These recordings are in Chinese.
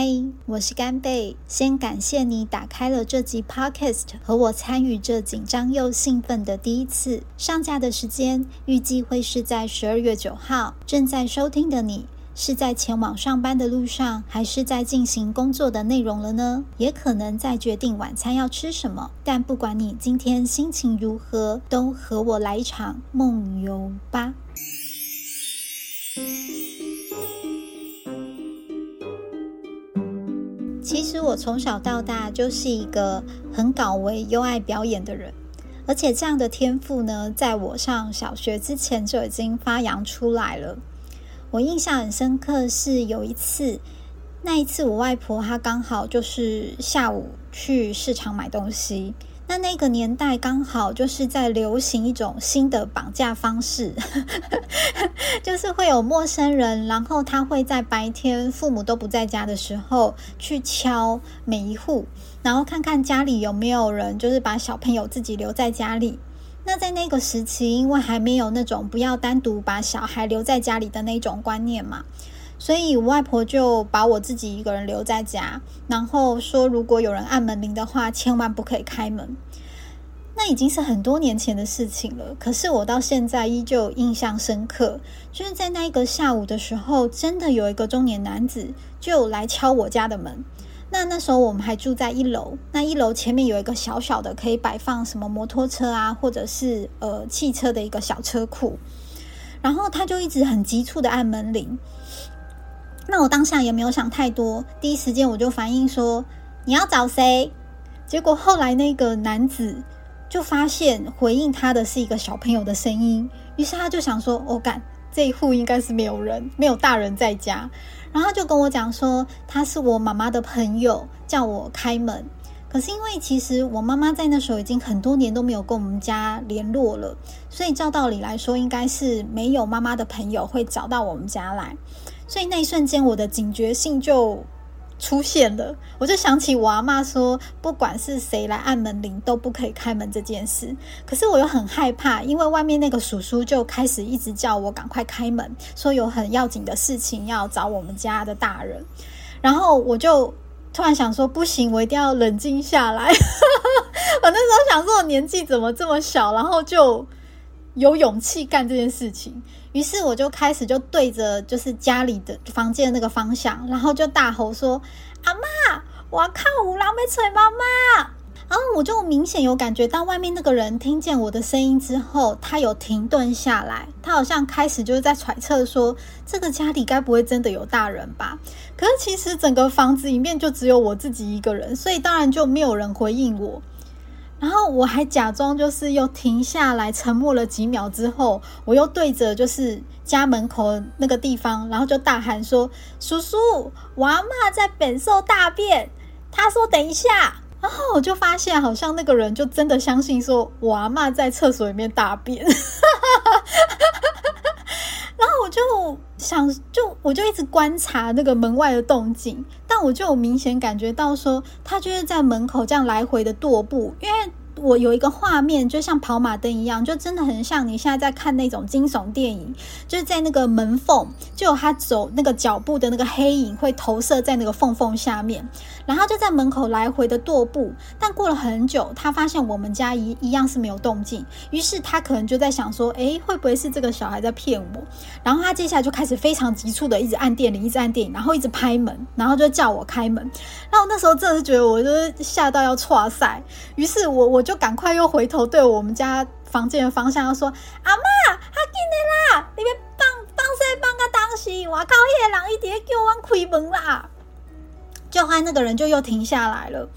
嗨，我是干贝。先感谢你打开了这集 Podcast，和我参与这紧张又兴奋的第一次。上架的时间预计会是在十二月九号。正在收听的你，是在前往上班的路上，还是在进行工作的内容了呢？也可能在决定晚餐要吃什么。但不管你今天心情如何，都和我来一场梦游吧。其实我从小到大就是一个很搞为又爱表演的人，而且这样的天赋呢，在我上小学之前就已经发扬出来了。我印象很深刻是有一次，那一次我外婆她刚好就是下午去市场买东西。那那个年代刚好就是在流行一种新的绑架方式，就是会有陌生人，然后他会在白天父母都不在家的时候去敲每一户，然后看看家里有没有人，就是把小朋友自己留在家里。那在那个时期，因为还没有那种不要单独把小孩留在家里的那种观念嘛。所以，我外婆就把我自己一个人留在家，然后说，如果有人按门铃的话，千万不可以开门。那已经是很多年前的事情了，可是我到现在依旧印象深刻。就是在那一个下午的时候，真的有一个中年男子就来敲我家的门。那那时候我们还住在一楼，那一楼前面有一个小小的可以摆放什么摩托车啊，或者是呃汽车的一个小车库。然后他就一直很急促的按门铃。那我当下也没有想太多，第一时间我就反应说：“你要找谁？”结果后来那个男子就发现回应他的是一个小朋友的声音，于是他就想说：“我干，这一户应该是没有人，没有大人在家。”然后他就跟我讲说：“他是我妈妈的朋友，叫我开门。”可是因为其实我妈妈在那时候已经很多年都没有跟我们家联络了，所以照道理来说，应该是没有妈妈的朋友会找到我们家来。所以那一瞬间，我的警觉性就出现了。我就想起我阿妈说，不管是谁来按门铃，都不可以开门这件事。可是我又很害怕，因为外面那个叔叔就开始一直叫我赶快开门，说有很要紧的事情要找我们家的大人。然后我就突然想说，不行，我一定要冷静下来。我那时候想说，我年纪怎么这么小，然后就有勇气干这件事情。于是我就开始就对着就是家里的房间那个方向，然后就大吼说：“阿妈，我要看五郎被锤妈妈！”然后我就明显有感觉到外面那个人听见我的声音之后，他有停顿下来，他好像开始就是在揣测说，这个家里该不会真的有大人吧？可是其实整个房子里面就只有我自己一个人，所以当然就没有人回应我。然后我还假装就是又停下来，沉默了几秒之后，我又对着就是家门口那个地方，然后就大喊说：“叔叔，我阿妈在本兽大便。”他说：“等一下。”然后我就发现，好像那个人就真的相信说我阿妈在厕所里面大便。就想，就我就一直观察那个门外的动静，但我就明显感觉到说，他就是在门口这样来回的踱步，因为。我有一个画面，就像跑马灯一样，就真的很像你现在在看那种惊悚电影，就是在那个门缝，就有他走那个脚步的那个黑影会投射在那个缝缝下面，然后就在门口来回的踱步。但过了很久，他发现我们家一一样是没有动静，于是他可能就在想说，诶，会不会是这个小孩在骗我？然后他接下来就开始非常急促的一直按电铃，一直按电铃，然后一直拍门，然后就叫我开门。然后那时候真的是觉得我就是吓到要 岔赛，于是我我。就赶快又回头对我们家房间的方向，要说：“阿妈，他进来啦！你别放放谁放个东西！我靠，那个人一直叫我开门啦！”就后那个人就又停下来了，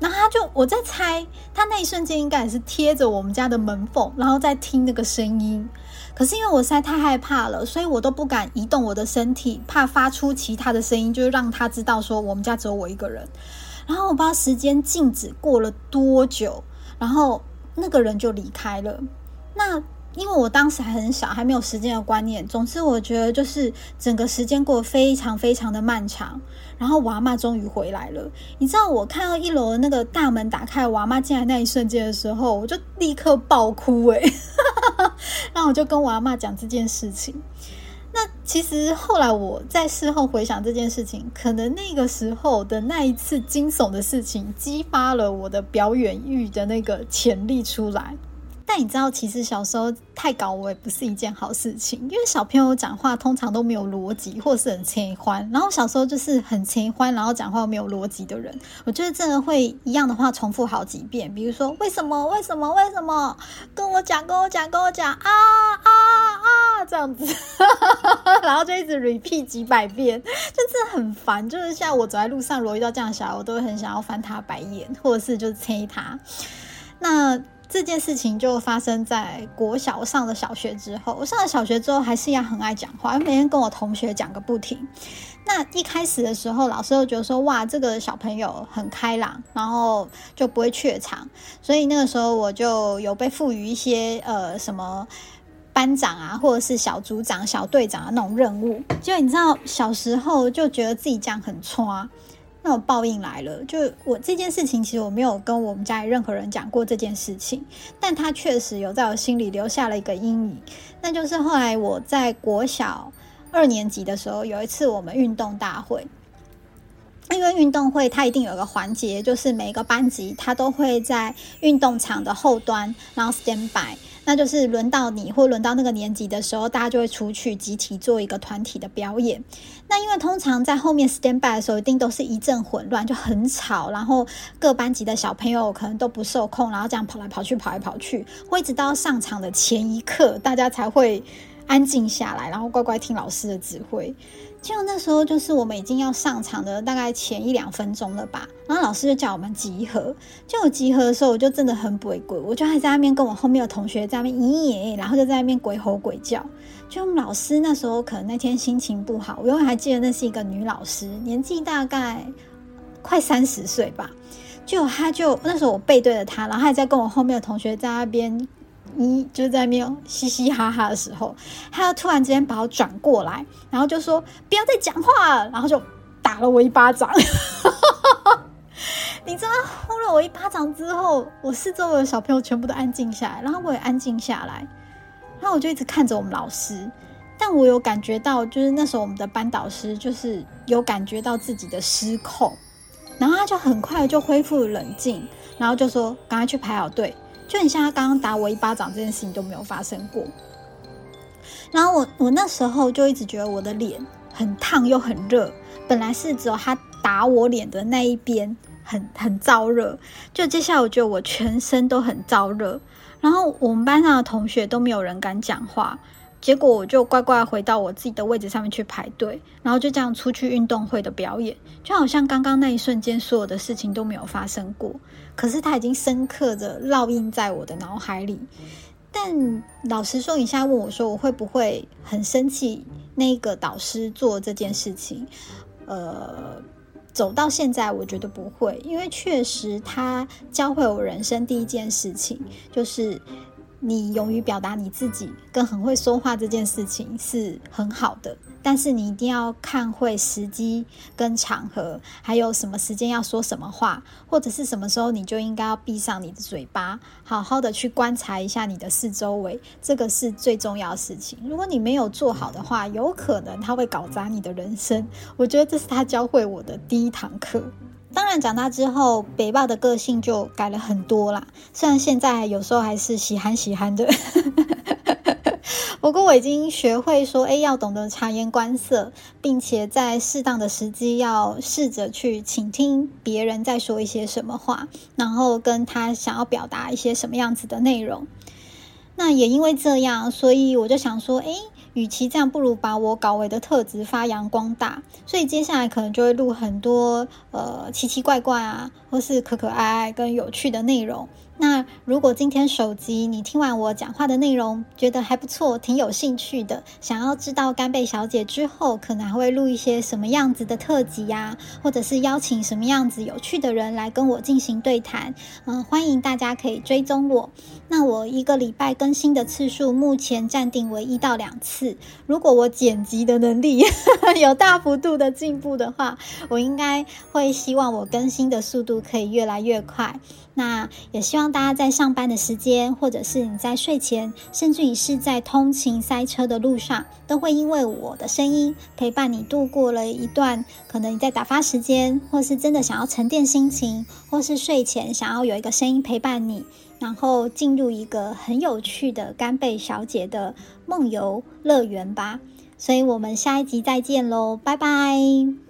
然后他就我在猜，他那一瞬间应该也是贴着我们家的门缝，然后在听那个声音。可是因为我实在太害怕了，所以我都不敢移动我的身体，怕发出其他的声音，就是让他知道说我们家只有我一个人。然后我不知道时间静止过了多久。然后那个人就离开了。那因为我当时还很小，还没有时间的观念。总之，我觉得就是整个时间过得非常非常的漫长。然后娃妈终于回来了。你知道，我看到一楼的那个大门打开，娃妈进来那一瞬间的时候，我就立刻爆哭。诶。然后我就跟我阿妈讲这件事情。其实后来我在事后回想这件事情，可能那个时候的那一次惊悚的事情，激发了我的表演欲的那个潜力出来。但你知道，其实小时候太搞我也不是一件好事情，因为小朋友讲话通常都没有逻辑，或是很轻欢。然后小时候就是很轻欢，然后讲话没有逻辑的人，我觉得真的会一样的话重复好几遍。比如说为什么为什么为什么跟我讲跟我讲跟我讲啊啊啊这样子，然后就一直 repeat 几百遍，就真的很烦。就是像我走在路上，如果遇到这样小孩，我都会很想要翻他白眼，或者是就是催他。那。这件事情就发生在国小上了小学之后。我上了小学之后，还是一样很爱讲话，每天跟我同学讲个不停。那一开始的时候，老师就觉得说：“哇，这个小朋友很开朗，然后就不会怯场。”所以那个时候我就有被赋予一些呃什么班长啊，或者是小组长、小队长的那种任务。就你知道，小时候就觉得自己这样很冲。那种报应来了，就我这件事情，其实我没有跟我们家里任何人讲过这件事情，但他确实有在我心里留下了一个阴影。那就是后来我在国小二年级的时候，有一次我们运动大会，因为运动会它一定有个环节，就是每个班级他都会在运动场的后端，然后 stand by。那就是轮到你或轮到那个年级的时候，大家就会出去集体做一个团体的表演。那因为通常在后面 stand by 的时候，一定都是一阵混乱，就很吵，然后各班级的小朋友可能都不受控，然后这样跑来跑去，跑来跑去，会直到上场的前一刻，大家才会安静下来，然后乖乖听老师的指挥。就那时候，就是我们已经要上场的大概前一两分钟了吧，然后老师就叫我们集合。就我集合的时候，我就真的很不会鬼，我就还在那边跟我后面的同学在那边咦耶，然后就在那边鬼吼鬼叫。就我们老师那时候可能那天心情不好，我永远还记得那是一个女老师，年纪大概快三十岁吧。就她就那时候我背对着她，然后还在跟我后面的同学在那边。你就在那边嘻嘻哈哈的时候，他突然之间把我转过来，然后就说不要再讲话了，然后就打了我一巴掌。你知道呼了我一巴掌之后，我四周的小朋友全部都安静下来，然后我也安静下来，然后我就一直看着我们老师，但我有感觉到，就是那时候我们的班导师就是有感觉到自己的失控，然后他就很快就恢复冷静，然后就说赶快去排好队。就很像他刚刚打我一巴掌这件事情都没有发生过，然后我我那时候就一直觉得我的脸很烫又很热，本来是只有他打我脸的那一边很很燥热，就接下来我觉得我全身都很燥热，然后我们班上的同学都没有人敢讲话。结果我就乖乖回到我自己的位置上面去排队，然后就这样出去运动会的表演，就好像刚刚那一瞬间所有的事情都没有发生过。可是它已经深刻的烙印在我的脑海里。但老实说，你现在问我说我会不会很生气那个导师做这件事情？呃，走到现在我觉得不会，因为确实他教会我人生第一件事情就是。你勇于表达你自己，跟很会说话这件事情是很好的，但是你一定要看会时机跟场合，还有什么时间要说什么话，或者是什么时候你就应该要闭上你的嘴巴，好好的去观察一下你的四周围，这个是最重要的事情。如果你没有做好的话，有可能他会搞砸你的人生。我觉得这是他教会我的第一堂课。当然，长大之后，北豹的个性就改了很多啦。虽然现在有时候还是喜憨喜憨的，不过我已经学会说，哎，要懂得察言观色，并且在适当的时机要试着去倾听别人在说一些什么话，然后跟他想要表达一些什么样子的内容。那也因为这样，所以我就想说，哎。与其这样，不如把我搞为的特质发扬光大。所以接下来可能就会录很多呃奇奇怪怪啊，或是可可爱爱跟有趣的内容。那如果今天手机你听完我讲话的内容，觉得还不错，挺有兴趣的，想要知道干贝小姐之后可能还会录一些什么样子的特辑呀，或者是邀请什么样子有趣的人来跟我进行对谈，嗯，欢迎大家可以追踪我。那我一个礼拜更新的次数目前暂定为一到两次。如果我剪辑的能力 有大幅度的进步的话，我应该会希望我更新的速度可以越来越快。那也希望大家在上班的时间，或者是你在睡前，甚至于是在通勤塞车的路上，都会因为我的声音陪伴你度过了一段可能你在打发时间，或是真的想要沉淀心情，或是睡前想要有一个声音陪伴你，然后进入一个很有趣的干贝小姐的梦游乐园吧。所以我们下一集再见喽，拜拜。